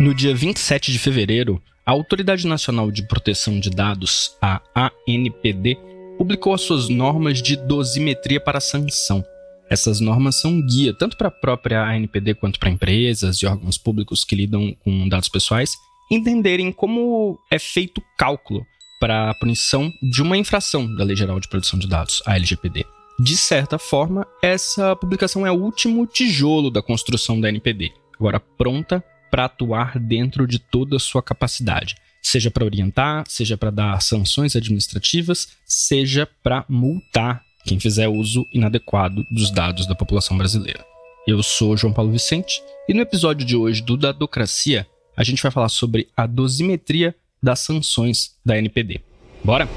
No dia 27 de fevereiro, a Autoridade Nacional de Proteção de Dados, a ANPD, publicou as suas normas de dosimetria para sanção. Essas normas são guia tanto para a própria ANPD quanto para empresas e órgãos públicos que lidam com dados pessoais entenderem como é feito o cálculo para a punição de uma infração da Lei Geral de Proteção de Dados, a LGPD. De certa forma, essa publicação é o último tijolo da construção da NPD, agora pronta para atuar dentro de toda a sua capacidade, seja para orientar, seja para dar sanções administrativas, seja para multar quem fizer uso inadequado dos dados da população brasileira. Eu sou João Paulo Vicente e no episódio de hoje do Dadocracia a gente vai falar sobre a dosimetria das sanções da NPD. Bora?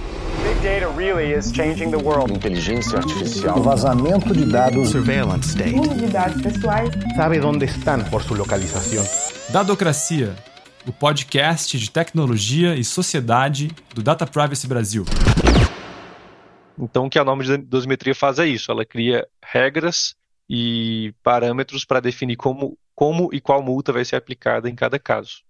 Inteligência artificial. O vazamento de dados. Surveillance state. Uso de dados pessoais. Sabe onde estão por sua localização. Dadocracia, o podcast de tecnologia e sociedade do Data Privacy Brasil. Então, o que a norma de dosimetria faz é isso: ela cria regras e parâmetros para definir como, como e qual multa vai ser aplicada em cada caso.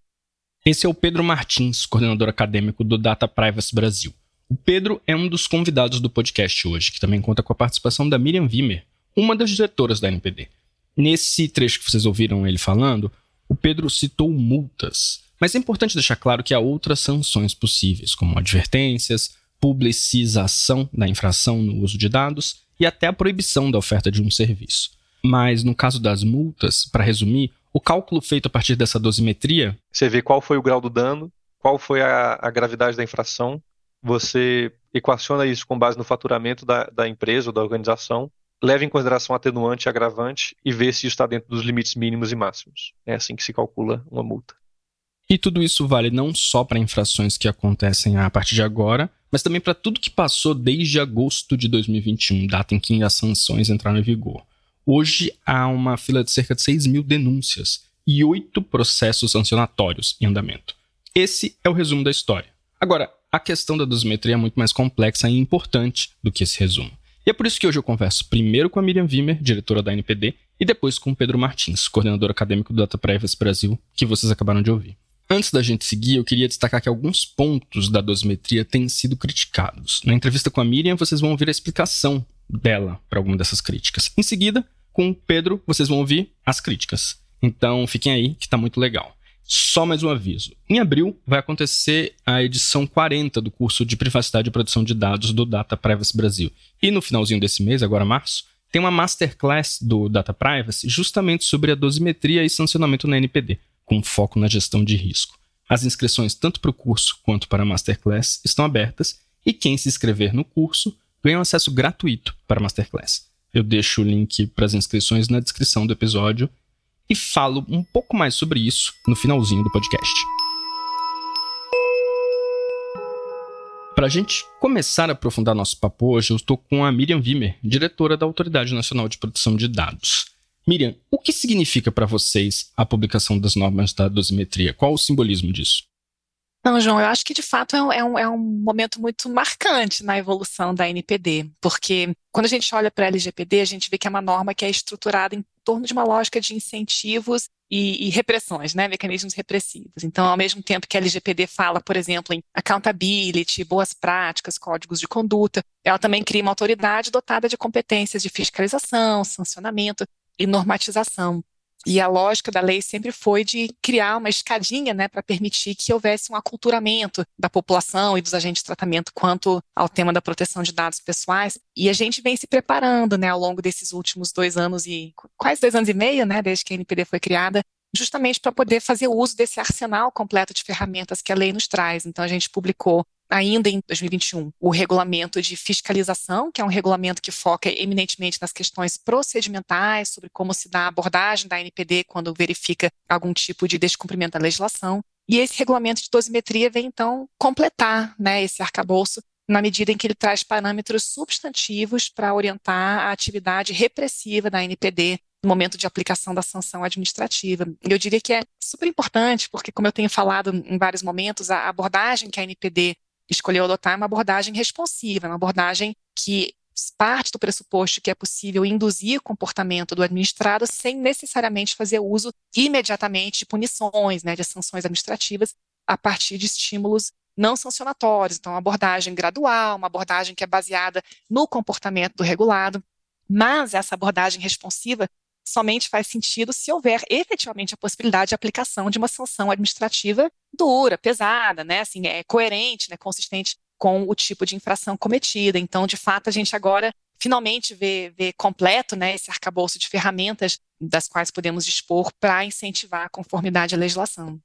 Esse é o Pedro Martins, coordenador acadêmico do Data Privacy Brasil. O Pedro é um dos convidados do podcast hoje, que também conta com a participação da Miriam Wimmer, uma das diretoras da NPD. Nesse trecho que vocês ouviram ele falando, o Pedro citou multas, mas é importante deixar claro que há outras sanções possíveis, como advertências, publicização da infração no uso de dados e até a proibição da oferta de um serviço. Mas no caso das multas, para resumir, o cálculo feito a partir dessa dosimetria. Você vê qual foi o grau do dano, qual foi a, a gravidade da infração, você equaciona isso com base no faturamento da, da empresa ou da organização, leva em consideração atenuante e agravante e vê se está dentro dos limites mínimos e máximos. É assim que se calcula uma multa. E tudo isso vale não só para infrações que acontecem a partir de agora, mas também para tudo que passou desde agosto de 2021, data em que as sanções entraram em vigor. Hoje há uma fila de cerca de 6 mil denúncias e oito processos sancionatórios em andamento. Esse é o resumo da história. Agora, a questão da dosimetria é muito mais complexa e importante do que esse resumo. E é por isso que hoje eu converso primeiro com a Miriam Wimmer, diretora da NPD, e depois com o Pedro Martins, coordenador acadêmico do Data Privacy Brasil, que vocês acabaram de ouvir. Antes da gente seguir, eu queria destacar que alguns pontos da dosimetria têm sido criticados. Na entrevista com a Miriam, vocês vão ouvir a explicação dela para alguma dessas críticas. Em seguida, com o Pedro, vocês vão ouvir as críticas. Então, fiquem aí, que está muito legal. Só mais um aviso. Em abril vai acontecer a edição 40 do curso de Privacidade e Produção de Dados do Data Privacy Brasil. E no finalzinho desse mês, agora março, tem uma masterclass do Data Privacy justamente sobre a dosimetria e sancionamento na NPD com foco na gestão de risco. As inscrições tanto para o curso quanto para a Masterclass estão abertas e quem se inscrever no curso ganha um acesso gratuito para a Masterclass. Eu deixo o link para as inscrições na descrição do episódio e falo um pouco mais sobre isso no finalzinho do podcast. Para a gente começar a aprofundar nosso papo hoje, eu estou com a Miriam Wimmer, diretora da Autoridade Nacional de Proteção de Dados. Miriam, o que significa para vocês a publicação das normas da dosimetria? Qual o simbolismo disso? Não, João, eu acho que de fato é um, é um, é momento muito marcante na evolução da NPD, porque quando a gente olha para a LGPD, a gente vê que é uma norma que é estruturada em torno de uma lógica de incentivos e, e, repressões, né, mecanismos repressivos. Então, ao mesmo tempo que a LGPD fala, por exemplo, em accountability, boas práticas, códigos de conduta, ela também cria uma autoridade dotada de competências de fiscalização, sancionamento e normatização. E a lógica da lei sempre foi de criar uma escadinha né, para permitir que houvesse um aculturamento da população e dos agentes de tratamento quanto ao tema da proteção de dados pessoais. E a gente vem se preparando né, ao longo desses últimos dois anos e quase dois anos e meio, né, desde que a NPD foi criada, justamente para poder fazer uso desse arsenal completo de ferramentas que a lei nos traz. Então, a gente publicou ainda em 2021, o regulamento de fiscalização, que é um regulamento que foca eminentemente nas questões procedimentais, sobre como se dá a abordagem da NPD quando verifica algum tipo de descumprimento da legislação. E esse regulamento de dosimetria vem, então, completar né, esse arcabouço na medida em que ele traz parâmetros substantivos para orientar a atividade repressiva da NPD no momento de aplicação da sanção administrativa. Eu diria que é super importante, porque, como eu tenho falado em vários momentos, a abordagem que a NPD escolheu adotar uma abordagem responsiva, uma abordagem que parte do pressuposto que é possível induzir o comportamento do administrado sem necessariamente fazer uso imediatamente de punições, né, de sanções administrativas, a partir de estímulos não sancionatórios. Então, uma abordagem gradual, uma abordagem que é baseada no comportamento do regulado, mas essa abordagem responsiva somente faz sentido se houver efetivamente a possibilidade de aplicação de uma sanção administrativa dura, pesada, né, assim, é coerente, né, consistente com o tipo de infração cometida. Então, de fato, a gente agora finalmente vê, vê completo né, esse arcabouço de ferramentas das quais podemos dispor para incentivar a conformidade à legislação.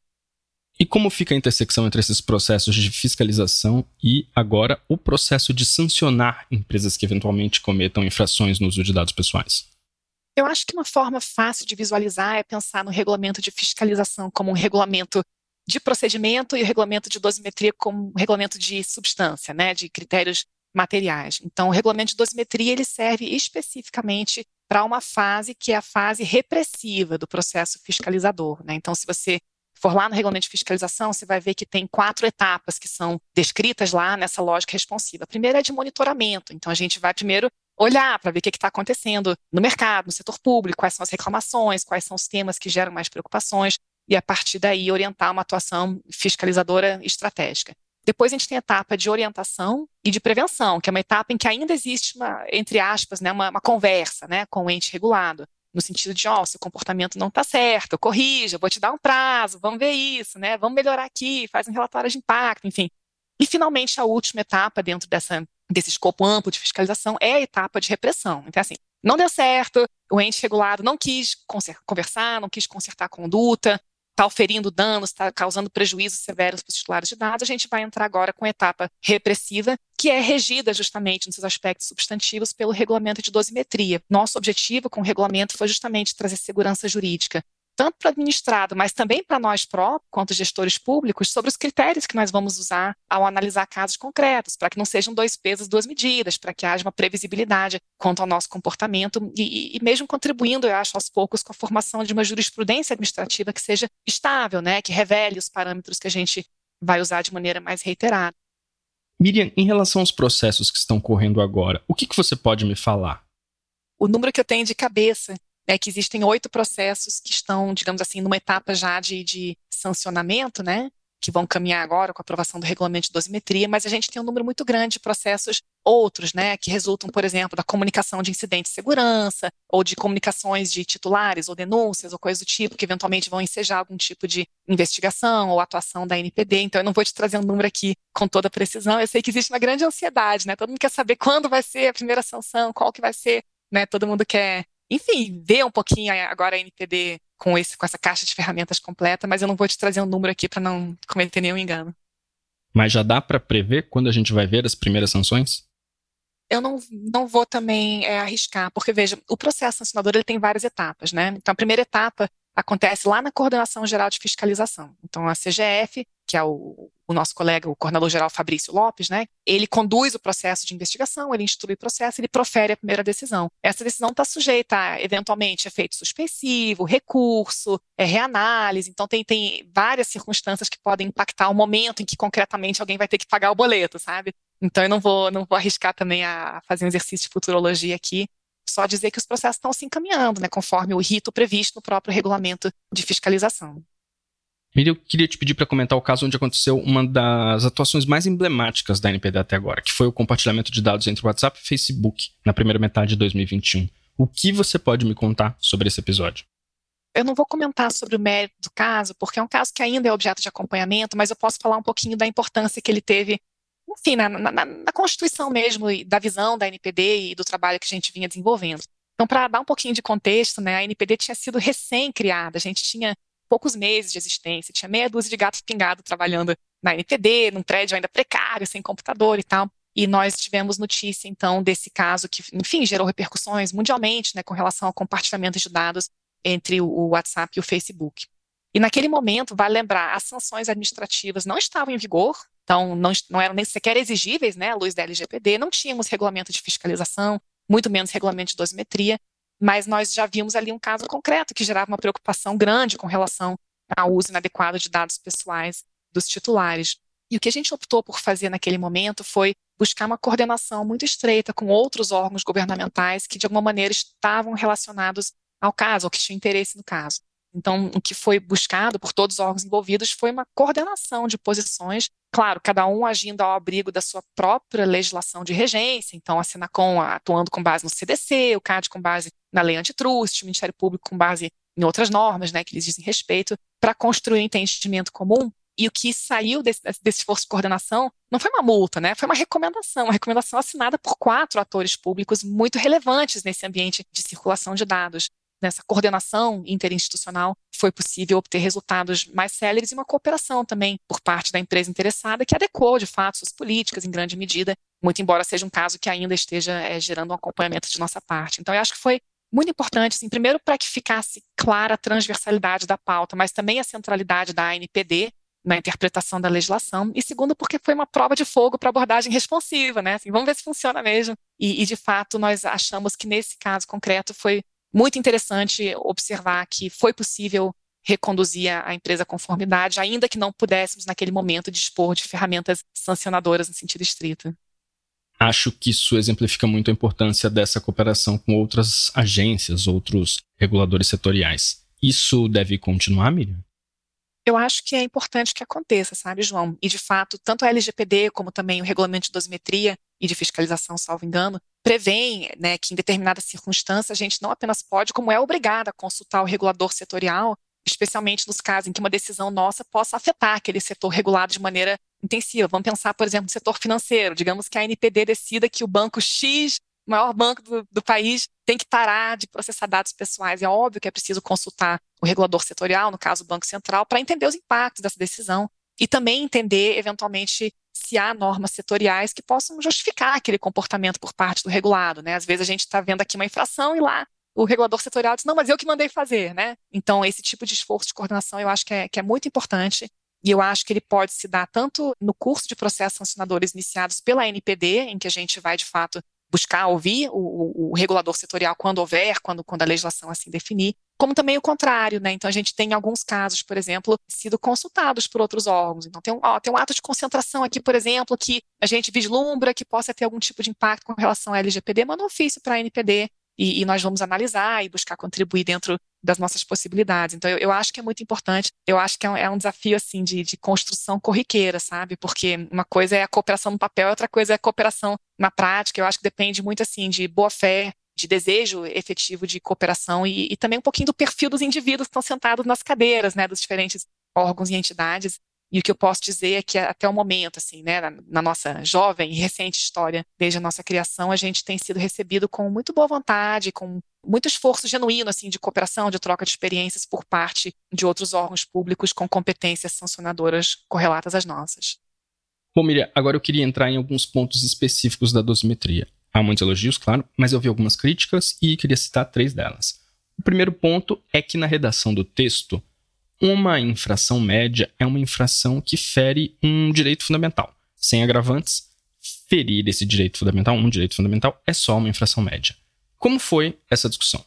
E como fica a intersecção entre esses processos de fiscalização e, agora, o processo de sancionar empresas que eventualmente cometam infrações no uso de dados pessoais? Eu acho que uma forma fácil de visualizar é pensar no regulamento de fiscalização como um regulamento de procedimento e o regulamento de dosimetria como regulamento de substância, né, de critérios materiais. Então, o regulamento de dosimetria ele serve especificamente para uma fase que é a fase repressiva do processo fiscalizador. Né? Então, se você for lá no regulamento de fiscalização, você vai ver que tem quatro etapas que são descritas lá nessa lógica responsiva. A primeira é de monitoramento. Então, a gente vai primeiro olhar para ver o que está acontecendo no mercado, no setor público, quais são as reclamações, quais são os temas que geram mais preocupações e, a partir daí, orientar uma atuação fiscalizadora estratégica. Depois a gente tem a etapa de orientação e de prevenção, que é uma etapa em que ainda existe uma, entre aspas, né, uma, uma conversa né, com o ente regulado, no sentido de, ó, oh, seu comportamento não está certo, corrija, vou te dar um prazo, vamos ver isso, né, vamos melhorar aqui, faz um relatório de impacto, enfim. E, finalmente, a última etapa dentro dessa, desse escopo amplo de fiscalização é a etapa de repressão. Então, assim, não deu certo, o ente regulado não quis conversar, não quis consertar a conduta, está oferindo danos, está causando prejuízos severos para os titulares de dados, a gente vai entrar agora com a etapa repressiva, que é regida justamente nos seus aspectos substantivos pelo regulamento de dosimetria. Nosso objetivo com o regulamento foi justamente trazer segurança jurídica tanto para o administrado, mas também para nós próprios, quanto gestores públicos, sobre os critérios que nós vamos usar ao analisar casos concretos, para que não sejam dois pesos, duas medidas, para que haja uma previsibilidade quanto ao nosso comportamento e, e, mesmo contribuindo, eu acho, aos poucos com a formação de uma jurisprudência administrativa que seja estável, né, que revele os parâmetros que a gente vai usar de maneira mais reiterada. Miriam, em relação aos processos que estão correndo agora, o que, que você pode me falar? O número que eu tenho de cabeça é que existem oito processos que estão, digamos assim, numa etapa já de, de sancionamento, né? Que vão caminhar agora com a aprovação do regulamento de dosimetria, mas a gente tem um número muito grande de processos outros, né, que resultam, por exemplo, da comunicação de incidentes de segurança, ou de comunicações de titulares, ou denúncias, ou coisas do tipo, que eventualmente vão ensejar algum tipo de investigação ou atuação da NPD. Então, eu não vou te trazer um número aqui com toda precisão. Eu sei que existe uma grande ansiedade, né? Todo mundo quer saber quando vai ser a primeira sanção, qual que vai ser, né? Todo mundo quer enfim, ver um pouquinho agora a NPD com, esse, com essa caixa de ferramentas completa, mas eu não vou te trazer um número aqui para não cometer nenhum engano. Mas já dá para prever quando a gente vai ver as primeiras sanções? Eu não, não vou também é, arriscar, porque veja, o processo sancionador ele tem várias etapas, né? Então, a primeira etapa acontece lá na Coordenação Geral de Fiscalização. Então, a CGF, que é o, o nosso colega, o coordenador-geral Fabrício Lopes, né, ele conduz o processo de investigação, ele instrui o processo, ele profere a primeira decisão. Essa decisão está sujeita a, eventualmente, efeito suspensivo, recurso, é, reanálise, então tem, tem várias circunstâncias que podem impactar o momento em que, concretamente, alguém vai ter que pagar o boleto, sabe? Então, eu não vou, não vou arriscar também a fazer um exercício de futurologia aqui, só dizer que os processos estão se encaminhando, né, conforme o rito previsto no próprio regulamento de fiscalização. Miriam, eu queria te pedir para comentar o caso onde aconteceu uma das atuações mais emblemáticas da NPD até agora, que foi o compartilhamento de dados entre WhatsApp e Facebook na primeira metade de 2021. O que você pode me contar sobre esse episódio? Eu não vou comentar sobre o mérito do caso, porque é um caso que ainda é objeto de acompanhamento, mas eu posso falar um pouquinho da importância que ele teve enfim, na, na, na constituição mesmo da visão da NPD e do trabalho que a gente vinha desenvolvendo. Então, para dar um pouquinho de contexto, né, a NPD tinha sido recém-criada, a gente tinha poucos meses de existência, tinha meia dúzia de gatos pingados trabalhando na NPD, num prédio ainda precário, sem computador e tal. E nós tivemos notícia, então, desse caso que, enfim, gerou repercussões mundialmente, né, com relação ao compartilhamento de dados entre o WhatsApp e o Facebook. E naquele momento, vale lembrar, as sanções administrativas não estavam em vigor, então, não, não eram nem sequer exigíveis, né, à luz da LGPD, não tínhamos regulamento de fiscalização, muito menos regulamento de dosimetria, mas nós já vimos ali um caso concreto que gerava uma preocupação grande com relação ao uso inadequado de dados pessoais dos titulares. E o que a gente optou por fazer naquele momento foi buscar uma coordenação muito estreita com outros órgãos governamentais que, de alguma maneira, estavam relacionados ao caso, ou que tinham interesse no caso. Então, o que foi buscado por todos os órgãos envolvidos foi uma coordenação de posições, claro, cada um agindo ao abrigo da sua própria legislação de regência, então a Senacom atuando com base no CDC, o CAD com base na lei antitrust, o Ministério Público com base em outras normas, né, que lhes dizem respeito, para construir um entendimento comum e o que saiu desse, desse, esforço de coordenação não foi uma multa, né? Foi uma recomendação, uma recomendação assinada por quatro atores públicos muito relevantes nesse ambiente de circulação de dados. Nessa coordenação interinstitucional, foi possível obter resultados mais céleres e uma cooperação também por parte da empresa interessada, que adequou, de fato, suas políticas em grande medida, muito embora seja um caso que ainda esteja é, gerando um acompanhamento de nossa parte. Então, eu acho que foi muito importante, assim, primeiro para que ficasse clara a transversalidade da pauta, mas também a centralidade da ANPD na interpretação da legislação, e segundo, porque foi uma prova de fogo para abordagem responsiva, né? Assim, vamos ver se funciona mesmo. E, e, de fato, nós achamos que nesse caso concreto foi muito interessante observar que foi possível reconduzir a empresa à conformidade, ainda que não pudéssemos, naquele momento, dispor de ferramentas sancionadoras no sentido estrito. Acho que isso exemplifica muito a importância dessa cooperação com outras agências, outros reguladores setoriais. Isso deve continuar, Miriam? eu acho que é importante que aconteça, sabe, João? E, de fato, tanto a LGPD como também o regulamento de dosimetria e de fiscalização, salvo engano, prevêem né, que, em determinada circunstância, a gente não apenas pode, como é obrigada a consultar o regulador setorial, especialmente nos casos em que uma decisão nossa possa afetar aquele setor regulado de maneira intensiva. Vamos pensar, por exemplo, no setor financeiro. Digamos que a NPD decida que o banco X o maior banco do, do, país tem que parar de processar dados pessoais. É óbvio que é preciso consultar o regulador setorial, no caso o Banco Central, para entender os impactos dessa decisão e também entender, eventualmente, se há normas setoriais que possam justificar aquele comportamento por parte do regulado. Né? Às vezes a gente está vendo aqui uma infração e lá o regulador setorial diz, não, mas eu que mandei fazer, né? Então, esse tipo de esforço de coordenação eu acho que é, que é muito importante e eu acho que ele pode se dar tanto no curso de processos sancionadores iniciados pela NPD, em que a gente vai, de fato, buscar ouvir o, o, regulador setorial quando houver, quando, quando a legislação assim definir, como também o contrário, né? Então a gente tem alguns casos, por exemplo, sido consultados por outros órgãos. Então tem um, ó, tem um ato de concentração aqui, por exemplo, que a gente vislumbra que possa ter algum tipo de impacto com relação à LGPD, manda um ofício para a NPD e, e, nós vamos analisar e buscar contribuir dentro das nossas possibilidades. Então, eu, eu acho que é muito importante. Eu acho que é um, é um desafio, assim, de, de, construção corriqueira, sabe? Porque uma coisa é a cooperação no papel, outra coisa é a cooperação na prática. Eu acho que depende muito, assim, de boa fé, de desejo efetivo de cooperação e, e também um pouquinho do perfil dos indivíduos que estão sentados nas cadeiras, né, dos diferentes órgãos e entidades. E o que eu posso dizer é que até o momento, assim, né, na, na, nossa jovem e recente história, desde a nossa criação, a gente tem sido recebido com muito boa vontade, com muito esforço genuíno, assim, de cooperação, de troca de experiências por parte de outros órgãos públicos com competências sancionadoras correlatas às nossas. Bom, Miriam, agora eu queria entrar em alguns pontos específicos da dosimetria. Há muitos elogios, claro, mas eu vi algumas críticas e queria citar três delas. O primeiro ponto é que na redação do texto, uma infração média é uma infração que fere um direito fundamental. Sem agravantes, ferir esse direito fundamental, um direito fundamental, é só uma infração média. Como foi essa discussão?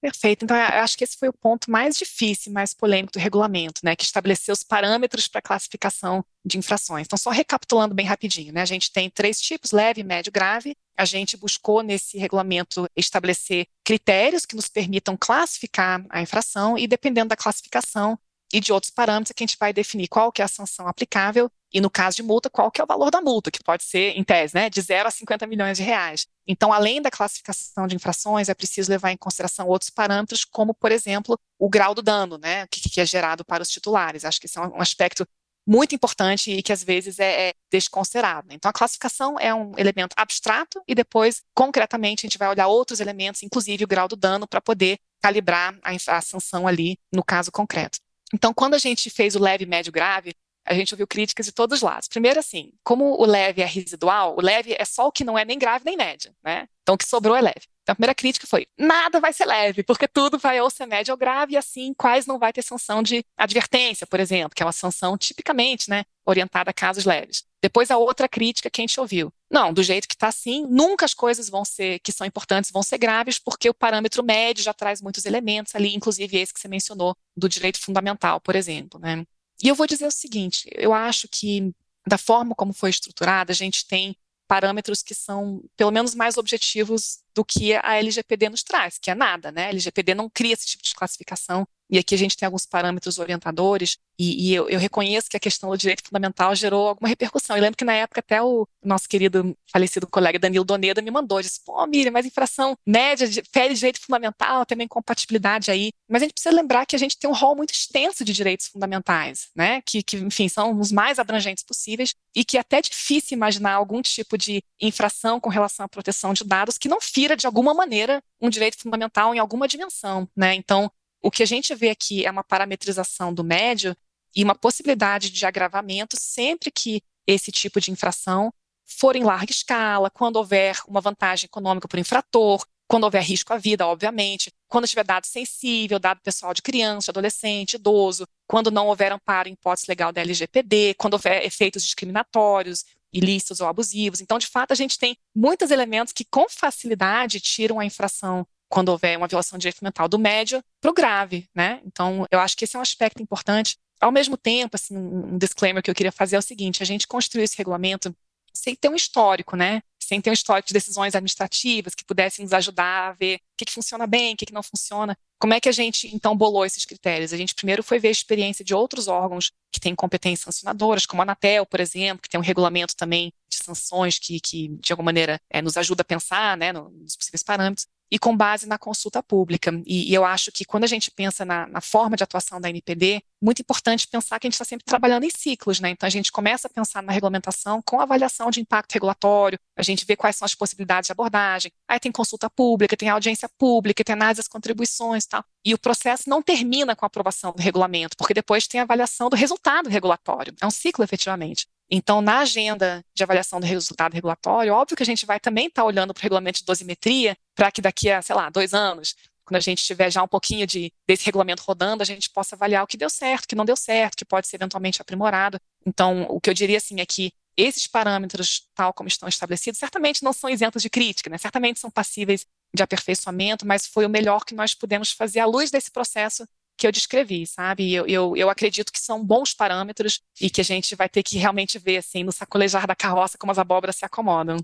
Perfeito. Então, acho que esse foi o ponto mais difícil, mais polêmico do regulamento, né, que estabeleceu os parâmetros para classificação de infrações. Então, só recapitulando bem rapidinho, né, a gente tem três tipos: leve, médio, grave. A gente buscou nesse regulamento estabelecer critérios que nos permitam classificar a infração e, dependendo da classificação e de outros parâmetros, é que a gente vai definir qual que é a sanção aplicável e, no caso de multa, qual que é o valor da multa, que pode ser, em tese, né, de 0 a 50 milhões de reais. Então, além da classificação de infrações, é preciso levar em consideração outros parâmetros, como, por exemplo, o grau do dano, né, que, que é gerado para os titulares. Acho que esse é um aspecto muito importante e que às vezes é, é desconsiderado. Então, a classificação é um elemento abstrato e depois, concretamente, a gente vai olhar outros elementos, inclusive o grau do dano, para poder calibrar a, a sanção ali no caso concreto. Então, quando a gente fez o leve, médio, grave, a gente ouviu críticas de todos os lados. Primeiro, assim, como o leve é residual, o leve é só o que não é nem grave nem médio, né? Então, o que sobrou é leve. A primeira crítica foi: nada vai ser leve, porque tudo vai ou ser médio ou grave, e assim, quais não vai ter sanção de advertência, por exemplo, que é uma sanção tipicamente, né, orientada a casos leves. Depois, a outra crítica que a gente ouviu: não, do jeito que está assim, nunca as coisas vão ser, que são importantes, vão ser graves, porque o parâmetro médio já traz muitos elementos ali, inclusive esse que você mencionou, do direito fundamental, por exemplo, né? E eu vou dizer o seguinte: eu acho que da forma como foi estruturada, a gente tem parâmetros que são, pelo menos, mais objetivos do que a LGPD nos traz, que é nada, né? A LGPD não cria esse tipo de classificação, e aqui a gente tem alguns parâmetros orientadores, e, e eu, eu, reconheço que a questão do direito fundamental gerou alguma repercussão. Eu lembro que na época até o nosso querido falecido colega Danilo Doneda me mandou, disse, pô, Miriam, mas infração média, fere direito fundamental, tem uma incompatibilidade aí. Mas a gente precisa lembrar que a gente tem um rol muito extenso de direitos fundamentais, né? Que, que, enfim, são os mais abrangentes possíveis, e que é até difícil imaginar algum tipo de infração com relação à proteção de dados que não fira, de alguma maneira, um direito fundamental em alguma dimensão, né? Então, o que a gente vê aqui é uma parametrização do médio e uma possibilidade de agravamento sempre que esse tipo de infração for em larga escala, quando houver uma vantagem econômica para o infrator, quando houver risco à vida, obviamente, quando tiver dado sensível, dado pessoal de criança, adolescente, idoso, quando não houver amparo em hipótese legal da LGPD, quando houver efeitos discriminatórios, ilícitos ou abusivos. Então, de fato, a gente tem muitos elementos que com facilidade tiram a infração quando houver uma violação de direito fundamental do médio para o grave, né? Então, eu acho que esse é um aspecto importante. Ao mesmo tempo, assim, um disclaimer que eu queria fazer é o seguinte: a gente construiu esse regulamento sem ter um histórico, né? Sem ter um histórico de decisões administrativas que pudessem nos ajudar a ver o que, que funciona bem, o que, que não funciona. Como é que a gente, então, bolou esses critérios? A gente primeiro foi ver a experiência de outros órgãos que têm competências sancionadoras, como a Anatel, por exemplo, que tem um regulamento também de sanções que, que de alguma maneira, é, nos ajuda a pensar né, nos possíveis parâmetros e com base na consulta pública. E, e eu acho que quando a gente pensa na, na, forma de atuação da NPD, muito importante pensar que a gente está sempre trabalhando em ciclos, né? Então a gente começa a pensar na regulamentação com avaliação de impacto regulatório, a gente vê quais são as possibilidades de abordagem. Aí tem consulta pública, tem audiência pública, tem análise das contribuições tal. E o processo não termina com a aprovação do regulamento, porque depois tem a avaliação do resultado regulatório. É um ciclo, efetivamente. Então, na agenda de avaliação do resultado regulatório, óbvio que a gente vai também estar tá olhando para o regulamento de dosimetria, para que daqui a, sei lá, dois anos, quando a gente tiver já um pouquinho de, desse regulamento rodando, a gente possa avaliar o que deu certo, o que não deu certo, que pode ser eventualmente aprimorado. Então, o que eu diria assim é que esses parâmetros, tal como estão estabelecidos, certamente não são isentos de crítica, né? certamente são passíveis de aperfeiçoamento, mas foi o melhor que nós pudemos fazer à luz desse processo que eu descrevi, sabe? Eu, eu, eu acredito que são bons parâmetros e que a gente vai ter que realmente ver, assim, no sacolejar da carroça, como as abóboras se acomodam.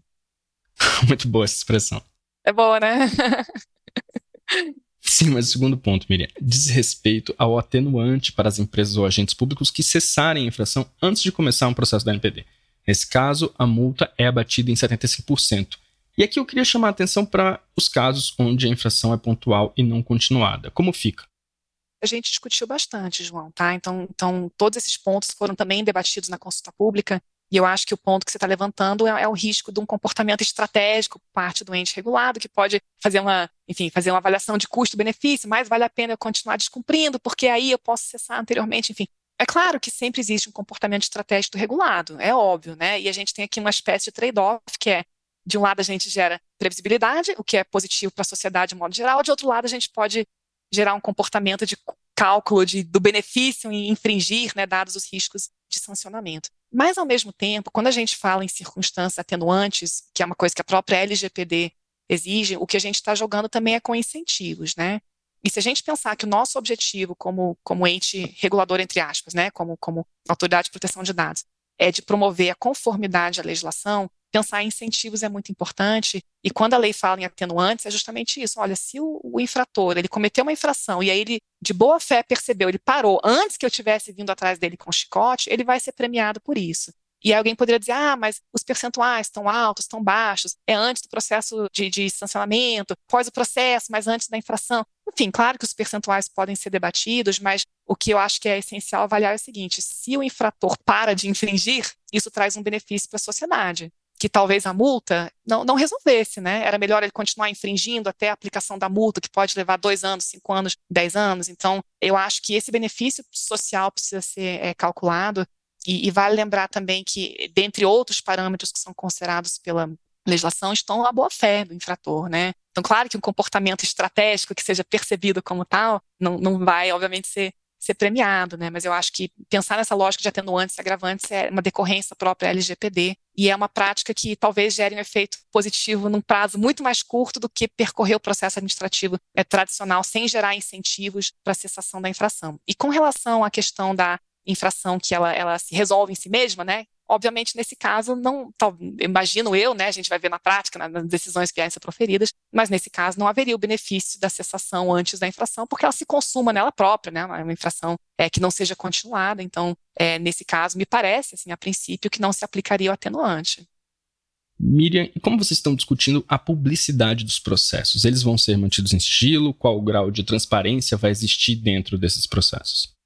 Muito boa essa expressão. É boa, né? Sim, mas o segundo ponto, Miriam, diz respeito ao atenuante para as empresas ou agentes públicos que cessarem a infração antes de começar um processo da NPD. Nesse caso, a multa é abatida em 75%. E aqui eu queria chamar a atenção para os casos onde a infração é pontual e não continuada. Como fica? A gente discutiu bastante, João, tá? Então, então todos esses pontos foram também debatidos na consulta pública. E eu acho que o ponto que você está levantando é, é, o risco de um comportamento estratégico por parte do ente regulado, que pode fazer uma, enfim, fazer uma avaliação de custo-benefício, mas vale a pena eu continuar descumprindo, porque aí eu posso cessar anteriormente, enfim. É claro que sempre existe um comportamento estratégico regulado, é óbvio, né? E a gente tem aqui uma espécie de trade-off, que é, de um lado a gente gera previsibilidade, o que é positivo para a sociedade de modo geral, de outro lado a gente pode gerar um comportamento de cálculo de, do benefício em infringir, né, dados os riscos de sancionamento. Mas, ao mesmo tempo, quando a gente fala em circunstâncias atenuantes, que é uma coisa que a própria LGPD exige, o que a gente está jogando também é com incentivos, né? E se a gente pensar que o nosso objetivo como, como ente regulador, entre aspas, né, como, como autoridade de proteção de dados, é de promover a conformidade à legislação, pensar em incentivos é muito importante. E quando a lei fala em atenuantes, é justamente isso. Olha, se o, o, infrator ele cometeu uma infração e aí ele, de boa fé, percebeu, ele parou antes que eu tivesse vindo atrás dele com chicote, ele vai ser premiado por isso. E aí alguém poderia dizer, ah, mas os percentuais estão altos, estão baixos, é antes do processo de, de sancionamento, após o processo, mas antes da infração. Enfim, claro que os percentuais podem ser debatidos, mas o que eu acho que é essencial avaliar é o seguinte: se o infrator para de infringir, isso traz um benefício para a sociedade que talvez a multa não, não resolvesse, né? Era melhor ele continuar infringindo até a aplicação da multa, que pode levar dois anos, cinco anos, dez anos. Então, eu acho que esse benefício social precisa ser é, calculado. E, e, vale lembrar também que, dentre outros parâmetros que são considerados pela legislação, estão a boa-fé do infrator, né? Então, claro que um comportamento estratégico que seja percebido como tal não, não vai, obviamente, ser ser premiado, né? Mas eu acho que pensar nessa lógica de atenuantes e agravantes é uma decorrência própria LGPD e é uma prática que talvez gere um efeito positivo num prazo muito mais curto do que percorrer o processo administrativo é, tradicional sem gerar incentivos para a cessação da infração. E com relação à questão da infração que ela, ela se resolve em si mesma, né? Obviamente, nesse caso, não, imagino eu, né, a gente vai ver na prática, nas decisões que vierem a ser proferidas, mas nesse caso não haveria o benefício da cessação antes da infração, porque ela se consuma nela própria, né, uma infração é, que não seja continuada. Então, é, nesse caso, me parece, assim, a princípio, que não se aplicaria o atenuante. Miriam, e como vocês estão discutindo a publicidade dos processos? Eles vão ser mantidos em sigilo? Qual grau de transparência vai existir dentro desses processos?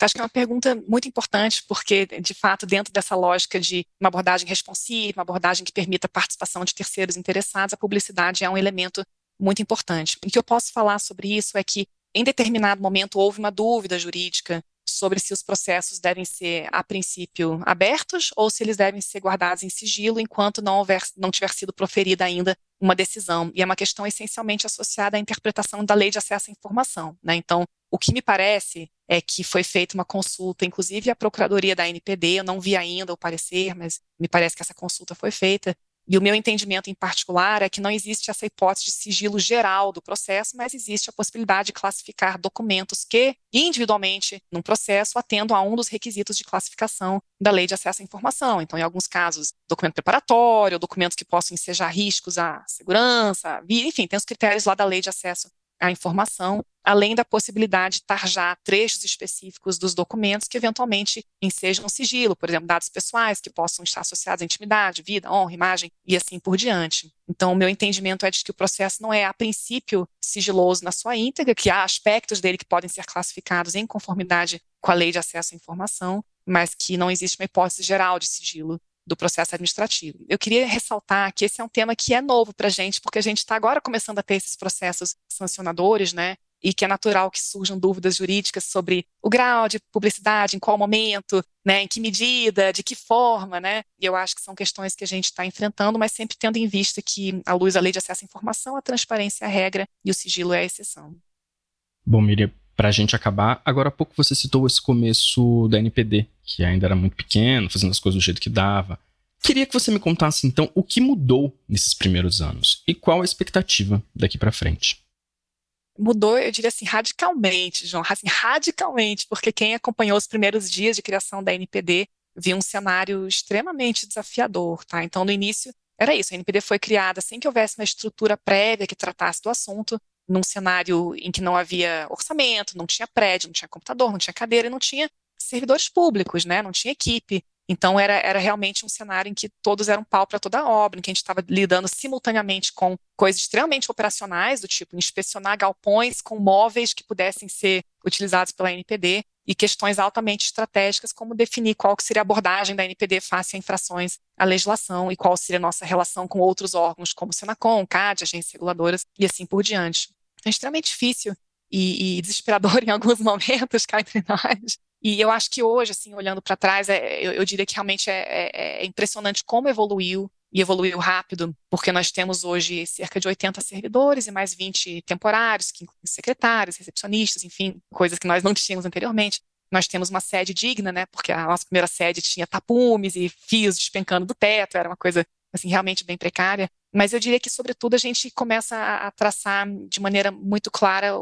Acho que é uma pergunta muito importante, porque, de fato, dentro dessa lógica de uma abordagem responsiva, uma abordagem que permita a participação de terceiros interessados, a publicidade é um elemento muito importante. O que eu posso falar sobre isso é que, em determinado momento, houve uma dúvida jurídica sobre se os processos devem ser, a princípio, abertos ou se eles devem ser guardados em sigilo enquanto não, houver, não tiver sido proferida ainda uma decisão. E é uma questão essencialmente associada à interpretação da lei de acesso à informação. Né? Então, o que me parece é que foi feita uma consulta, inclusive a Procuradoria da NPD, eu não vi ainda o parecer, mas me parece que essa consulta foi feita, e o meu entendimento em particular é que não existe essa hipótese de sigilo geral do processo, mas existe a possibilidade de classificar documentos que, individualmente, num processo, atendam a um dos requisitos de classificação da Lei de Acesso à Informação. Então, em alguns casos, documento preparatório, documentos que possam ensejar riscos à segurança, enfim, tem os critérios lá da Lei de Acesso a informação, além da possibilidade de tarjar trechos específicos dos documentos que eventualmente ensejam sigilo, por exemplo, dados pessoais que possam estar associados à intimidade, vida, honra, imagem e assim por diante. Então, o meu entendimento é de que o processo não é, a princípio, sigiloso na sua íntegra, que há aspectos dele que podem ser classificados em conformidade com a lei de acesso à informação, mas que não existe uma hipótese geral de sigilo do processo administrativo. Eu queria ressaltar que esse é um tema que é novo para a gente, porque a gente está agora começando a ter esses processos sancionadores, né? E que é natural que surjam dúvidas jurídicas sobre o grau de publicidade, em qual momento, né, em que medida, de que forma, né? E eu acho que são questões que a gente está enfrentando, mas sempre tendo em vista que, à luz da lei de acesso à informação, a transparência é a regra e o sigilo é a exceção. Bom, Miriam, para a gente acabar, agora há pouco você citou esse começo da NPD, que ainda era muito pequeno, fazendo as coisas do jeito que dava. Queria que você me contasse então o que mudou nesses primeiros anos e qual a expectativa daqui para frente. Mudou, eu diria assim, radicalmente, João, assim, radicalmente, porque quem acompanhou os primeiros dias de criação da NPD viu um cenário extremamente desafiador, tá? Então, no início, era isso, a NPD foi criada sem que houvesse uma estrutura prévia que tratasse do assunto, num cenário em que não havia orçamento, não tinha prédio, não tinha computador, não tinha cadeira, não tinha servidores públicos, né? Não tinha equipe. Então era, era realmente um cenário em que todos eram pau para toda a obra, em que a gente estava lidando simultaneamente com coisas extremamente operacionais, do tipo inspecionar galpões com móveis que pudessem ser utilizados pela NPD, e questões altamente estratégicas, como definir qual seria a abordagem da NPD face a infrações à legislação e qual seria a nossa relação com outros órgãos, como o Senacom, CAD, agências reguladoras e assim por diante. É extremamente difícil e, e desesperador em alguns momentos cá entre nós. E eu acho que hoje, assim, olhando para trás, é, eu, eu, diria que realmente é, é, é, impressionante como evoluiu e evoluiu rápido, porque nós temos hoje cerca de 80 servidores e mais 20 temporários, que incluem secretários, recepcionistas, enfim, coisas que nós não tínhamos anteriormente. Nós temos uma sede digna, né? Porque a nossa primeira sede tinha tapumes e fios despencando do teto, era uma coisa assim realmente bem precária. Mas eu diria que, sobretudo, a gente começa a, traçar de maneira muito clara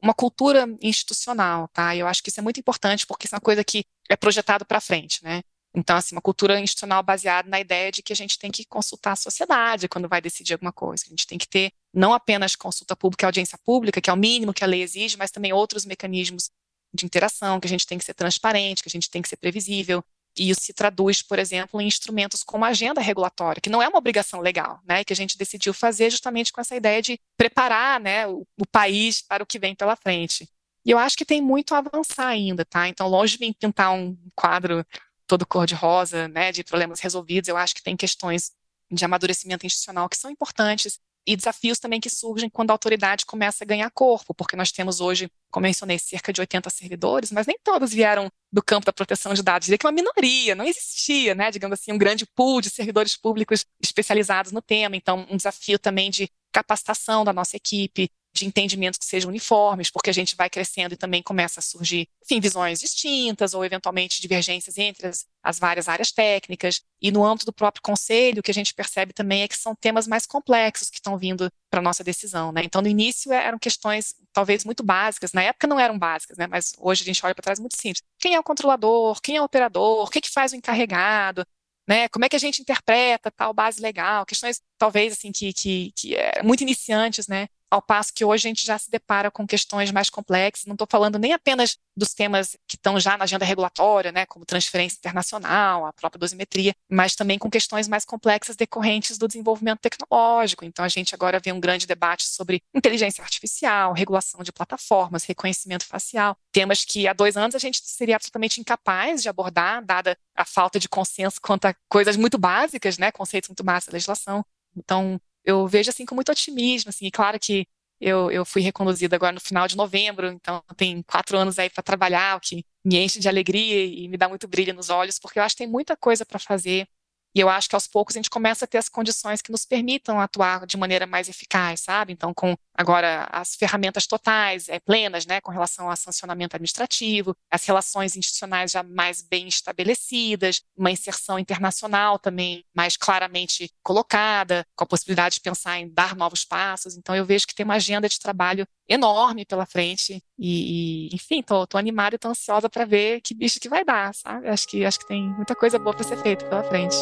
uma cultura institucional, tá? Eu acho que isso é muito importante porque isso é uma coisa que é projetado para frente, né? Então, assim, uma cultura institucional baseada na ideia de que a gente tem que consultar a sociedade quando vai decidir alguma coisa. A gente tem que ter não apenas consulta pública e audiência pública, que é o mínimo que a lei exige, mas também outros mecanismos de interação, que a gente tem que ser transparente, que a gente tem que ser previsível, e isso se traduz, por exemplo, em instrumentos como a agenda regulatória, que não é uma obrigação legal, né, que a gente decidiu fazer justamente com essa ideia de preparar né, o, o país para o que vem pela frente. E eu acho que tem muito a avançar ainda, tá? Então, longe de pintar um quadro todo cor-de-rosa, né, de problemas resolvidos, eu acho que tem questões de amadurecimento institucional que são importantes e desafios também que surgem quando a autoridade começa a ganhar corpo, porque nós temos hoje, como mencionei, cerca de 80 servidores, mas nem todos vieram do campo da proteção de dados. Diria que uma minoria, não existia, né, digamos assim, um grande pool de servidores públicos especializados no tema. Então, um desafio também de capacitação da nossa equipe, de entendimentos que sejam uniformes, porque a gente vai crescendo e também começa a surgir, enfim, visões distintas ou eventualmente divergências entre as, as várias áreas técnicas. E no âmbito do próprio conselho, o que a gente percebe também é que são temas mais complexos que estão vindo para a nossa decisão. Né? Então, no início eram questões talvez muito básicas, na época não eram básicas, né? mas hoje a gente olha para trás muito simples. Quem é o controlador? Quem é o operador? O que, que faz o encarregado? Né? Como é que a gente interpreta tal base legal? Questões talvez assim que, que, que é muito iniciantes, né? Ao passo que hoje a gente já se depara com questões mais complexas. Não estou falando nem apenas dos temas que estão já na agenda regulatória, né, como transferência internacional, a própria dosimetria, mas também com questões mais complexas decorrentes do desenvolvimento tecnológico. Então, a gente agora vê um grande debate sobre inteligência artificial, regulação de plataformas, reconhecimento facial, temas que há dois anos a gente seria absolutamente incapaz de abordar, dada a falta de consenso quanto a coisas muito básicas, né, conceitos muito básicos da legislação. Então, eu vejo assim com muito otimismo, assim, e claro que eu, eu fui reconduzida agora no final de novembro, então tem quatro anos aí para trabalhar, o que me enche de alegria e me dá muito brilho nos olhos, porque eu acho que tem muita coisa para fazer e eu acho que aos poucos a gente começa a ter as condições que nos permitam atuar de maneira mais eficaz, sabe? Então, com agora as ferramentas totais, é, plenas, né, com relação ao sancionamento administrativo, as relações institucionais já mais bem estabelecidas, uma inserção internacional também mais claramente colocada, com a possibilidade de pensar em dar novos passos. Então, eu vejo que tem uma agenda de trabalho enorme pela frente e, e enfim, tô, tô animada e tô ansiosa para ver que bicho que vai dar, sabe? Acho que acho que tem muita coisa boa para ser feita pela frente.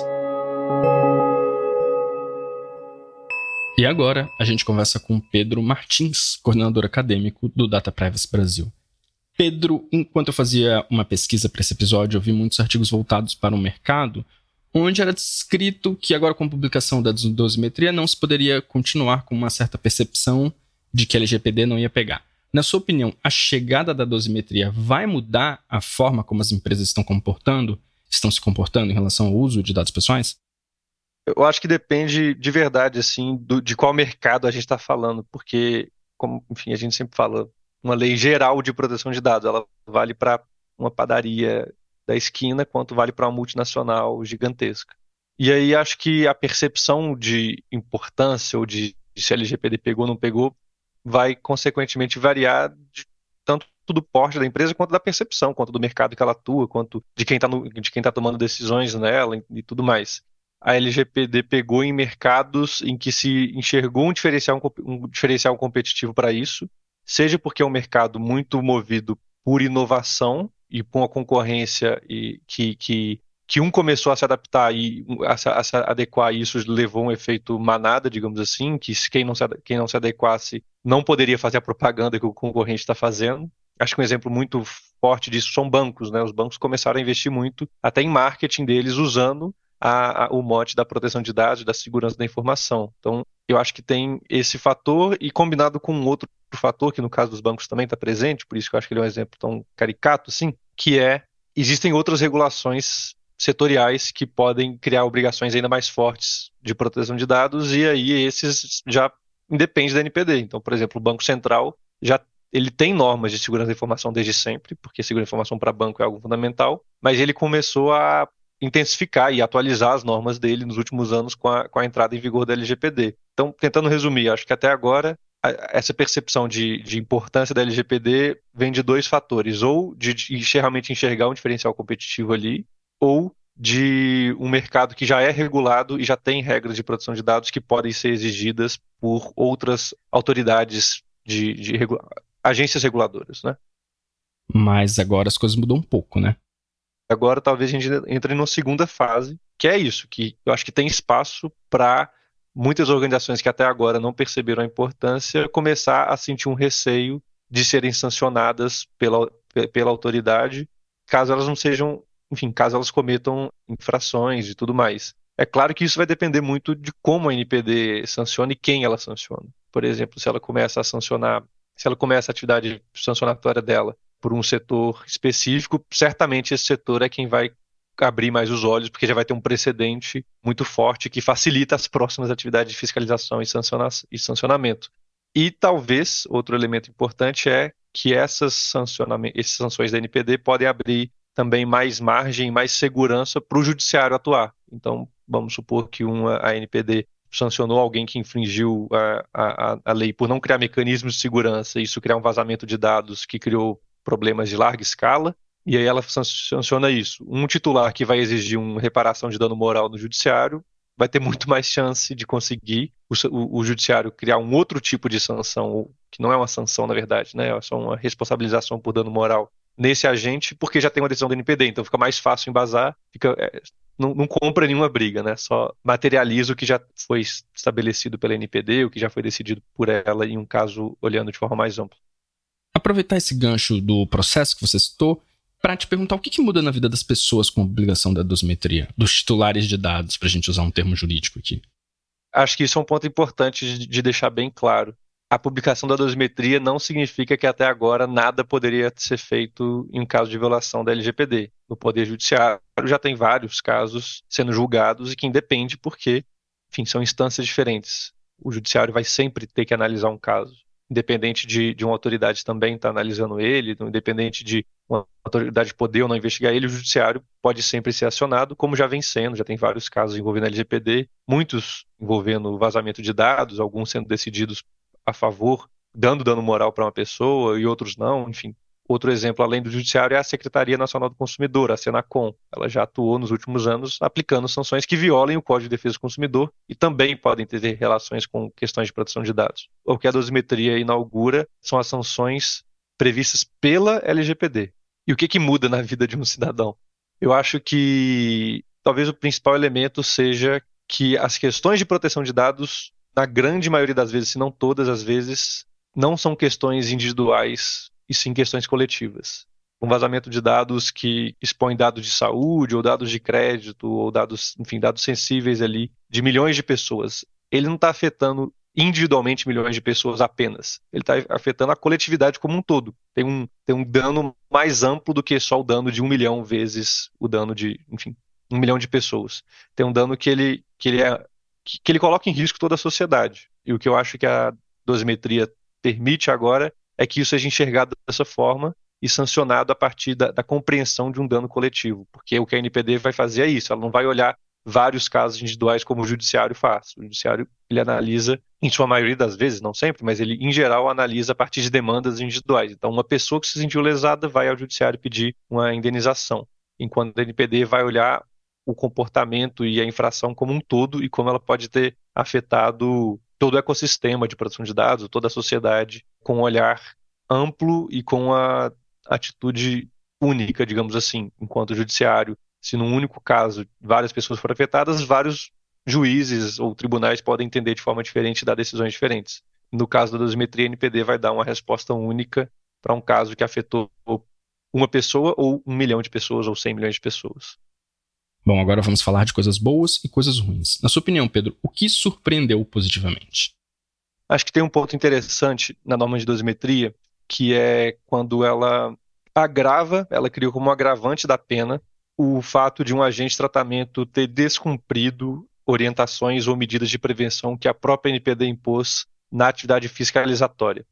E agora a gente conversa com Pedro Martins, coordenador acadêmico do Data Privacy Brasil. Pedro, enquanto eu fazia uma pesquisa para esse episódio, eu vi muitos artigos voltados para o mercado, onde era descrito que agora com a publicação da dosimetria não se poderia continuar com uma certa percepção de que a LGPD não ia pegar. Na sua opinião, a chegada da dosimetria vai mudar a forma como as empresas estão comportando, estão se comportando em relação ao uso de dados pessoais? Eu acho que depende de verdade, assim, do, de qual mercado a gente está falando, porque, como, enfim, a gente sempre fala, uma lei geral de proteção de dados, ela vale para uma padaria da esquina, quanto vale para uma multinacional gigantesca. E aí acho que a percepção de importância ou de, de se a LGPD pegou ou não pegou vai consequentemente variar de tanto do porte da empresa quanto da percepção, quanto do mercado que ela atua, quanto de quem está tá tomando decisões nela e, e tudo mais a LGPD pegou em mercados em que se enxergou um diferencial, um diferencial competitivo para isso, seja porque é um mercado muito movido por inovação e com a concorrência e que, que, que um começou a se adaptar e a, a se adequar a isso levou um efeito manada, digamos assim, que quem não se, quem não se adequasse não poderia fazer a propaganda que o concorrente está fazendo. Acho que um exemplo muito forte disso são bancos, né? Os bancos começaram a investir muito até em marketing deles usando a, a, o mote da proteção de dados, da segurança da informação. Então, eu acho que tem esse fator e combinado com um outro fator, que no caso dos bancos também está presente, por isso que eu acho que ele é um exemplo tão caricato, assim, que é, existem outras regulações setoriais que podem criar obrigações ainda mais fortes de proteção de dados e aí esses já independem da NPD. Então, por exemplo, o Banco Central já ele tem normas de segurança da informação desde sempre, porque segurança da informação para banco é algo fundamental, mas ele começou a intensificar e atualizar as normas dele nos últimos anos com a, com a entrada em vigor da LGPD. Então, tentando resumir, acho que até agora essa percepção de, de, importância da LGPD vem de dois fatores, ou de, de realmente enxergar um diferencial competitivo ali, ou de um mercado que já é regulado e já tem regras de proteção de dados que podem ser exigidas por outras autoridades de, de agências reguladoras, né? Mas agora as coisas mudam um pouco, né? Agora talvez a gente entre numa segunda fase, que é isso, que eu acho que tem espaço para muitas organizações que até agora não perceberam a importância começar a sentir um receio de serem sancionadas pela, pela autoridade, caso elas não sejam, enfim, caso elas cometam infrações e tudo mais. É claro que isso vai depender muito de como a NPD sanciona e quem ela sanciona. Por exemplo, se ela começa a sancionar, se ela começa a atividade sancionatória dela por um setor específico, certamente esse setor é quem vai abrir mais os olhos, porque já vai ter um precedente muito forte que facilita as próximas atividades de fiscalização e, sanciona e sancionamento. E talvez outro elemento importante é que essas, essas sanções da NPD podem abrir também mais margem, mais segurança para o judiciário atuar. Então, vamos supor que uma, a NPD sancionou alguém que infringiu a, a, a lei por não criar mecanismos de segurança, isso criar um vazamento de dados que criou problemas de larga escala, e aí ela sanciona isso. Um titular que vai exigir uma reparação de dano moral no judiciário vai ter muito mais chance de conseguir o, o, o, judiciário criar um outro tipo de sanção, que não é uma sanção, na verdade, né? É só uma responsabilização por dano moral nesse agente, porque já tem uma decisão do NPD, então fica mais fácil embasar, fica, é, não, não, compra nenhuma briga, né? Só materializa o que já foi estabelecido pela NPD, o que já foi decidido por ela em um caso olhando de forma mais ampla. Aproveitar esse gancho do processo que você citou, para te perguntar o que, que, muda na vida das pessoas com a obrigação da dosimetria, dos titulares de dados, para a gente usar um termo jurídico aqui. Acho que isso é um ponto importante de, de deixar bem claro. A publicação da dosimetria não significa que até agora nada poderia ser feito em caso de violação da LGPD. No Poder Judiciário já tem vários casos sendo julgados e que independe porque, enfim, são instâncias diferentes. O Judiciário vai sempre ter que analisar um caso independente de, de uma autoridade também estar tá analisando ele, independente de uma autoridade poder ou não investigar ele, o judiciário pode sempre ser acionado, como já vem sendo, já tem vários casos envolvendo a LGPD, muitos envolvendo vazamento de dados, alguns sendo decididos a favor, dando dano moral para uma pessoa e outros não, enfim, Outro exemplo, além do Judiciário, é a Secretaria Nacional do Consumidor, a Senacom. Ela já atuou nos últimos anos aplicando sanções que violem o Código de Defesa do Consumidor e também podem ter relações com questões de proteção de dados. O que a dosimetria inaugura são as sanções previstas pela LGPD. E o que, que muda na vida de um cidadão? Eu acho que talvez o principal elemento seja que as questões de proteção de dados, na grande maioria das vezes, se não todas as vezes, não são questões individuais e sim questões coletivas. Um vazamento de dados que expõe dados de saúde, ou dados de crédito, ou dados, enfim, dados sensíveis ali de milhões de pessoas. Ele não está afetando individualmente milhões de pessoas apenas. Ele está afetando a coletividade como um todo. Tem um, tem um dano mais amplo do que só o dano de um milhão vezes o dano de, enfim, um milhão de pessoas. Tem um dano que ele, que ele, é, que, que ele coloca em risco toda a sociedade. E o que eu acho que a dosimetria permite agora é que isso seja enxergado dessa forma e sancionado a partir da, da, compreensão de um dano coletivo, porque o que a NPD vai fazer é isso, ela não vai olhar vários casos individuais como o judiciário faz. O judiciário ele analisa, em sua maioria das vezes, não sempre, mas ele em geral analisa a partir de demandas individuais. Então, uma pessoa que se sentiu lesada vai ao judiciário pedir uma indenização, enquanto a NPD vai olhar o comportamento e a infração como um todo e como ela pode ter afetado todo o ecossistema de produção de dados, toda a sociedade, com um olhar amplo e com a atitude única, digamos assim, enquanto judiciário, se num único caso várias pessoas foram afetadas, vários juízes ou tribunais podem entender de forma diferente e dar decisões diferentes. No caso da dosimetria, a NPD vai dar uma resposta única para um caso que afetou uma pessoa ou um milhão de pessoas ou cem milhões de pessoas. Bom, agora vamos falar de coisas boas e coisas ruins. Na sua opinião, Pedro, o que surpreendeu positivamente? Acho que tem um ponto interessante na norma de dosimetria, que é quando ela agrava, ela criou como agravante da pena o fato de um agente de tratamento ter descumprido orientações ou medidas de prevenção que a própria NPD impôs na atividade fiscalizatória.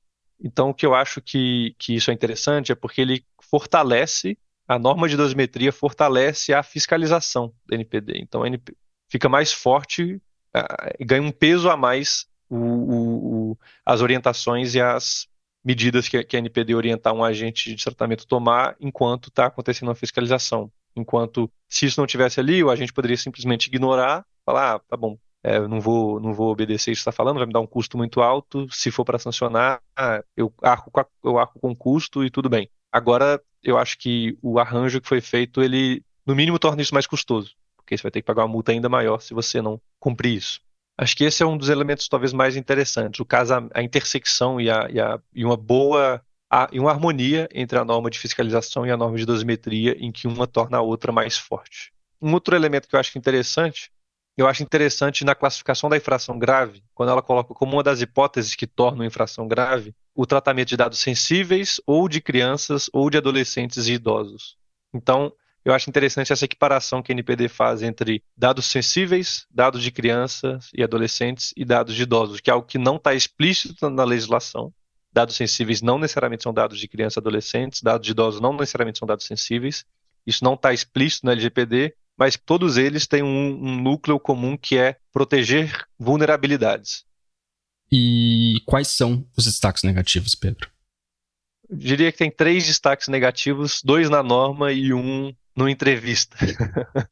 Então, o que eu acho que, que isso é interessante é porque ele fortalece a norma de dosimetria fortalece a fiscalização da NPD. Então, a NP fica mais forte, uh, ganha um peso a mais o, o, o, as orientações e as medidas que, que, a NPD orientar um agente de tratamento tomar enquanto está acontecendo a fiscalização. Enquanto, se isso não tivesse ali, o agente poderia simplesmente ignorar, falar, ah, tá bom, é, não vou, não vou obedecer isso que está falando, vai me dar um custo muito alto, se for para sancionar, ah, eu, arco, eu arco com custo e tudo bem. Agora, eu acho que o arranjo que foi feito, ele, no mínimo, torna isso mais custoso, porque você vai ter que pagar uma multa ainda maior se você não cumprir isso. Acho que esse é um dos elementos talvez mais interessantes, o caso, a, intersecção e, a, e, a, e uma boa a, e uma harmonia entre a norma de fiscalização e a norma de dosimetria, em que uma torna a outra mais forte. Um outro elemento que eu acho interessante, eu acho interessante na classificação da infração grave, quando ela coloca como uma das hipóteses que tornam infração grave o tratamento de dados sensíveis ou de crianças ou de adolescentes e idosos. Então, eu acho interessante essa equiparação que a NPD faz entre dados sensíveis, dados de crianças e adolescentes e dados de idosos, que é algo que não está explícito na legislação. Dados sensíveis não necessariamente são dados de crianças e adolescentes, dados de idosos não necessariamente são dados sensíveis. Isso não está explícito na LGPD, mas todos eles têm um, um núcleo comum que é proteger vulnerabilidades. E quais são os destaques negativos, Pedro? Eu diria que tem três destaques negativos, dois na norma e um no entrevista.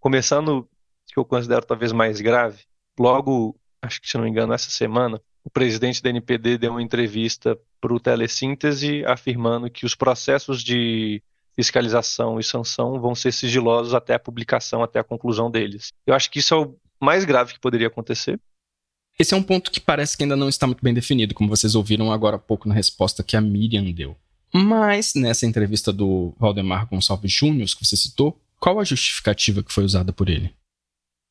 Começando, que eu considero talvez mais grave, logo, acho que se não me engano, essa semana, o presidente da NPD deu uma entrevista para o Telesíntese afirmando que os processos de fiscalização e sanção vão ser sigilosos até a publicação, até a conclusão deles. Eu acho que isso é o mais grave que poderia acontecer. Esse é um ponto que parece que ainda não está muito bem definido, como vocês ouviram agora há pouco na resposta que a Miriam deu. Mas, nessa entrevista do Valdemar Gonçalves Júnior, que você citou, qual a justificativa que foi usada por ele?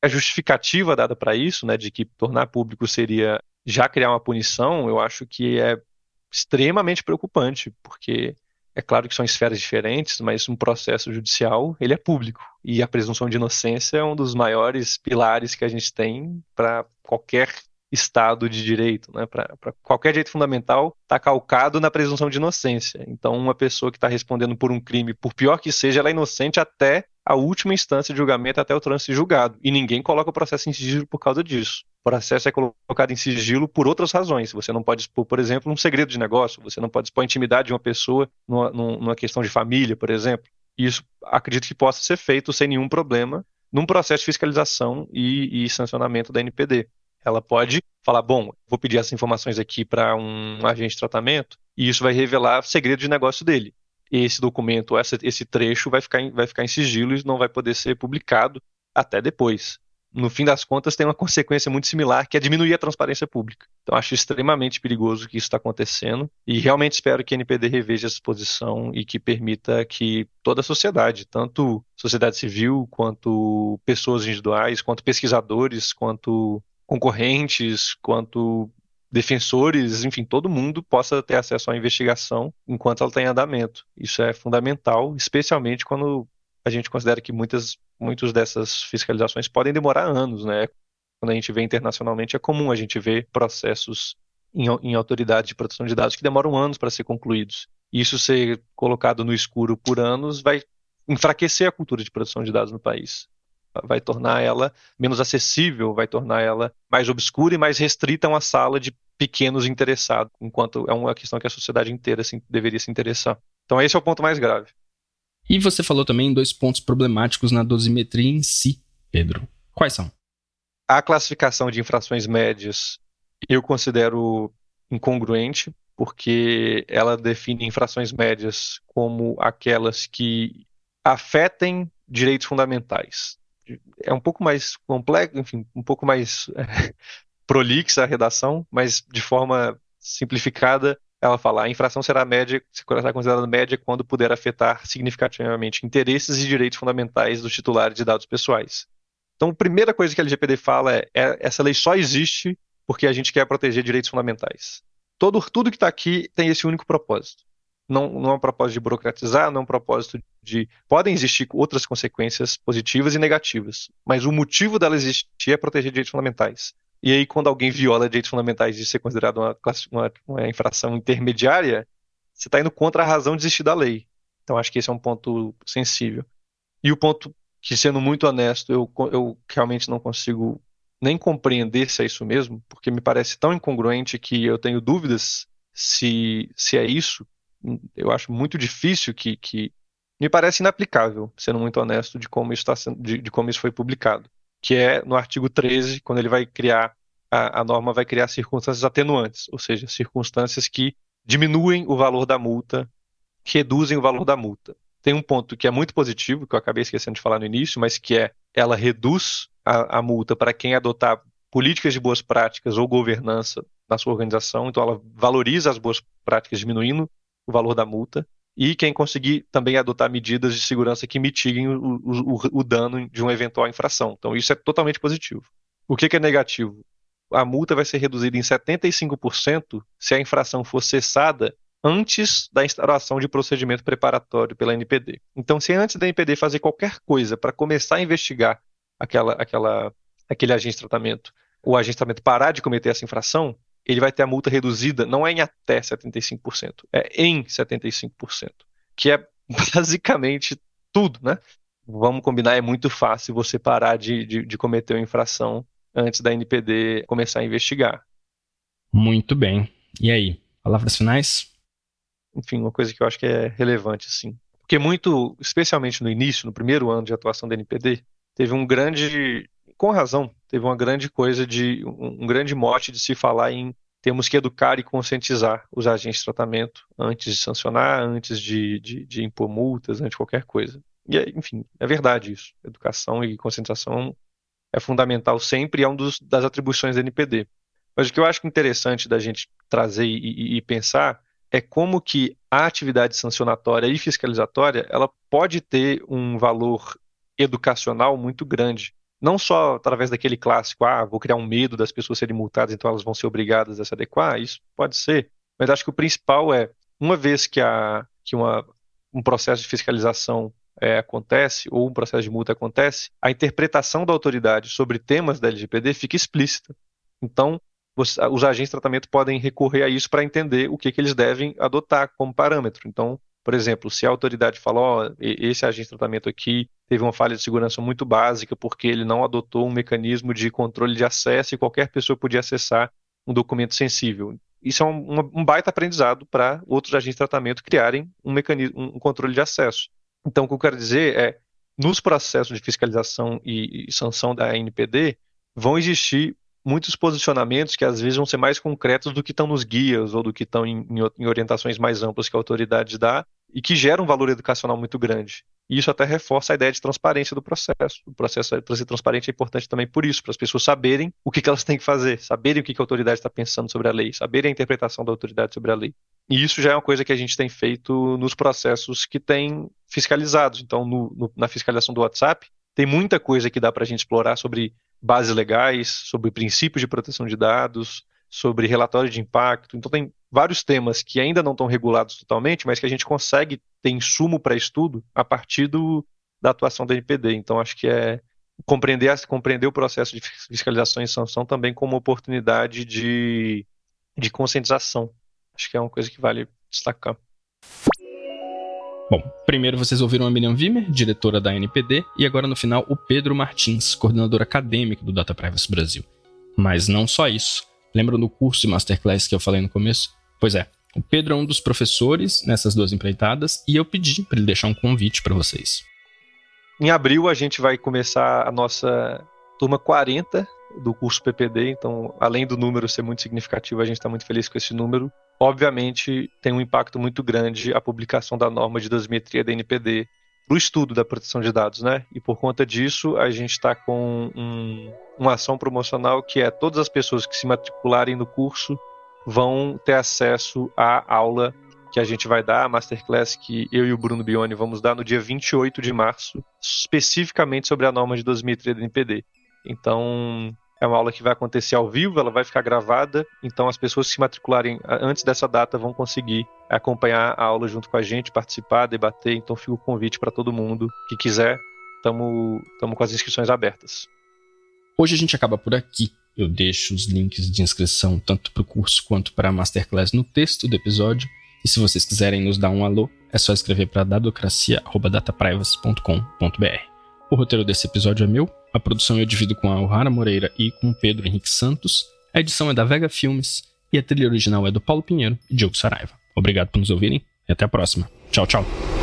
A justificativa dada para isso, né, de que tornar público seria já criar uma punição, eu acho que é extremamente preocupante, porque é claro que são esferas diferentes, mas um processo judicial ele é público e a presunção de inocência é um dos maiores pilares que a gente tem para qualquer Estado de direito, né? Para qualquer direito fundamental está calcado na presunção de inocência. Então, uma pessoa que está respondendo por um crime, por pior que seja, ela é inocente até a última instância de julgamento, até o trânsito julgado. E ninguém coloca o processo em sigilo por causa disso. O processo é colocado em sigilo por outras razões. Você não pode expor, por exemplo, um segredo de negócio, você não pode expor a intimidade de uma pessoa numa, numa questão de família, por exemplo. Isso acredito que possa ser feito sem nenhum problema num processo de fiscalização e, e sancionamento da NPD. Ela pode falar: bom, vou pedir essas informações aqui para um agente de tratamento e isso vai revelar segredo de negócio dele. Esse documento, esse trecho vai ficar, em, vai ficar em sigilo e não vai poder ser publicado até depois. No fim das contas, tem uma consequência muito similar, que é diminuir a transparência pública. Então, acho extremamente perigoso que isso está acontecendo e realmente espero que a NPD reveja essa posição e que permita que toda a sociedade, tanto sociedade civil, quanto pessoas individuais, quanto pesquisadores, quanto concorrentes, quanto defensores, enfim, todo mundo possa ter acesso à investigação enquanto ela está em andamento. Isso é fundamental, especialmente quando a gente considera que muitas, muitas dessas fiscalizações podem demorar anos, né? Quando a gente vê internacionalmente, é comum a gente ver processos em, em autoridade de proteção de dados que demoram anos para ser concluídos. Isso ser colocado no escuro por anos vai enfraquecer a cultura de proteção de dados no país vai tornar ela menos acessível, vai tornar ela mais obscura e mais restrita a uma sala de pequenos interessados, enquanto é uma questão que a sociedade inteira assim, deveria se interessar. Então esse é o ponto mais grave. E você falou também em dois pontos problemáticos na dosimetria em si, Pedro. Quais são? A classificação de infrações médias eu considero incongruente, porque ela define infrações médias como aquelas que afetem direitos fundamentais é um pouco mais complexo, enfim, um pouco mais é, prolixa a redação, mas de forma simplificada, ela fala: a infração será média, será considerada média quando puder afetar significativamente interesses e direitos fundamentais dos titulares de dados pessoais. Então, a primeira coisa que a LGPD fala é, é essa lei só existe porque a gente quer proteger direitos fundamentais. Todo, tudo que está aqui tem esse único propósito não, não é um propósito de burocratizar, não é um propósito de. Podem existir outras consequências positivas e negativas, mas o motivo dela existir é proteger direitos fundamentais. E aí, quando alguém viola direitos fundamentais de ser considerado uma, uma, uma infração intermediária, você está indo contra a razão de existir da lei. Então, acho que esse é um ponto sensível. E o ponto que, sendo muito honesto, eu, eu realmente não consigo nem compreender se é isso mesmo, porque me parece tão incongruente que eu tenho dúvidas se, se é isso, eu acho muito difícil que, que me parece inaplicável, sendo muito honesto, de como isso, está sendo, de, de, como isso foi publicado. Que é no artigo 13, quando ele vai criar, a, a norma vai criar circunstâncias atenuantes, ou seja, circunstâncias que diminuem o valor da multa, reduzem o valor da multa. Tem um ponto que é muito positivo, que eu acabei esquecendo de falar no início, mas que é ela reduz a, a multa para quem adotar políticas de boas práticas ou governança na sua organização, então ela valoriza as boas práticas, diminuindo o valor da multa, e quem conseguir também adotar medidas de segurança que mitiguem o, o, o dano de uma eventual infração. Então, isso é totalmente positivo. O que, que é negativo? A multa vai ser reduzida em 75% se a infração for cessada antes da instauração de procedimento preparatório pela NPD. Então, se antes da NPD fazer qualquer coisa para começar a investigar aquela, aquela, aquele agente de tratamento, o agente de tratamento parar de cometer essa infração, ele vai ter a multa reduzida, não é em até 75%, é em 75%, que é basicamente tudo, né? vamos combinar, é muito fácil você parar de, de, de cometer uma infração antes da NPD começar a investigar. Muito bem. E aí, palavras finais? Enfim, uma coisa que eu acho que é relevante, assim. Porque muito, especialmente no início, no primeiro ano de atuação da NPD, teve um grande, com razão, teve uma grande coisa de, um, grande mote de se falar em temos que educar e conscientizar os agentes de tratamento antes de sancionar, antes de, de, de impor multas, antes de qualquer coisa. E, enfim, é verdade isso. Educação e conscientização é fundamental sempre e é uma das atribuições da NPD. Mas o que eu acho interessante da gente trazer e, e, e pensar é como que a atividade sancionatória e fiscalizatória ela pode ter um valor educacional muito grande. Não só através daquele clássico, ah, vou criar um medo das pessoas serem multadas, então elas vão ser obrigadas a se adequar, isso pode ser. Mas acho que o principal é, uma vez que, a, que uma, um processo de fiscalização é, acontece, ou um processo de multa acontece, a interpretação da autoridade sobre temas da LGPD fica explícita. Então, os agentes de tratamento podem recorrer a isso para entender o que, que eles devem adotar como parâmetro. Então, por exemplo, se a autoridade fala, ó, esse agente de tratamento aqui teve uma falha de segurança muito básica porque ele não adotou um mecanismo de controle de acesso e qualquer pessoa podia acessar um documento sensível. Isso é um, um baita aprendizado para outros agentes de tratamento criarem um mecanismo, um controle de acesso. Então, o que eu quero dizer é, nos processos de fiscalização e, e sanção da NPD, vão existir muitos posicionamentos que às vezes vão ser mais concretos do que estão nos guias ou do que estão em, em, orientações mais amplas que a autoridade dá e que geram um valor educacional muito grande. E isso até reforça a ideia de transparência do processo. O processo para ser transparente é importante também por isso, para as pessoas saberem o que, que elas têm que fazer, saberem o que, que a autoridade está pensando sobre a lei, saberem a interpretação da autoridade sobre a lei. E isso já é uma coisa que a gente tem feito nos processos que tem fiscalizados. Então, no, no, na fiscalização do WhatsApp, tem muita coisa que dá para a gente explorar sobre bases legais, sobre princípios de proteção de dados, sobre relatório de impacto. Então, tem vários temas que ainda não estão regulados totalmente, mas que a gente consegue ter insumo para estudo a partir do, da atuação da NPD. Então, acho que é compreender, compreender o processo de fiscalização e sanção também como oportunidade de, de conscientização. Acho que é uma coisa que vale destacar. Bom, primeiro vocês ouviram a Miriam Wimmer, diretora da NPD, e agora no final o Pedro Martins, coordenador acadêmico do Data Privacy Brasil. Mas não ssó isso. Lembram do curso e masterclass que eu falei no começo? Pois é, o Pedro é um dos professores nessas duas empreitadas e eu pedi para ele deixar um convite para vocês. Em abril a gente vai começar a nossa turma 40 do curso PPD, então além do número ser muito significativo, a gente está muito feliz com esse número. Obviamente tem um impacto muito grande a publicação da norma de dosimetria da NPD para o estudo da proteção de dados, né? E por conta disso a gente está com um, uma ação promocional que é todas as pessoas que se matricularem no curso vão ter acesso à aula que a gente vai dar, a masterclass que eu e o Bruno Bione vamos dar no dia 28 de março, especificamente sobre a norma de 2003 da NPD. Então, é uma aula que vai acontecer ao vivo, ela vai ficar gravada, então as pessoas que se matricularem antes dessa data vão conseguir acompanhar a aula junto com a gente, participar, debater. Então fica o convite para todo mundo que quiser. Estamos com as inscrições abertas. Hoje a gente acaba por aqui. Eu deixo os links de inscrição tanto para o curso quanto para a Masterclass no texto do episódio. E se vocês quiserem nos dar um alô, é só escrever para dadocracia.dataprivacy.com.br. O roteiro desse episódio é meu, a produção eu divido com a Ohara Moreira e com o Pedro Henrique Santos, a edição é da Vega Filmes e a trilha original é do Paulo Pinheiro e Diogo Saraiva. Obrigado por nos ouvirem e até a próxima. Tchau, tchau.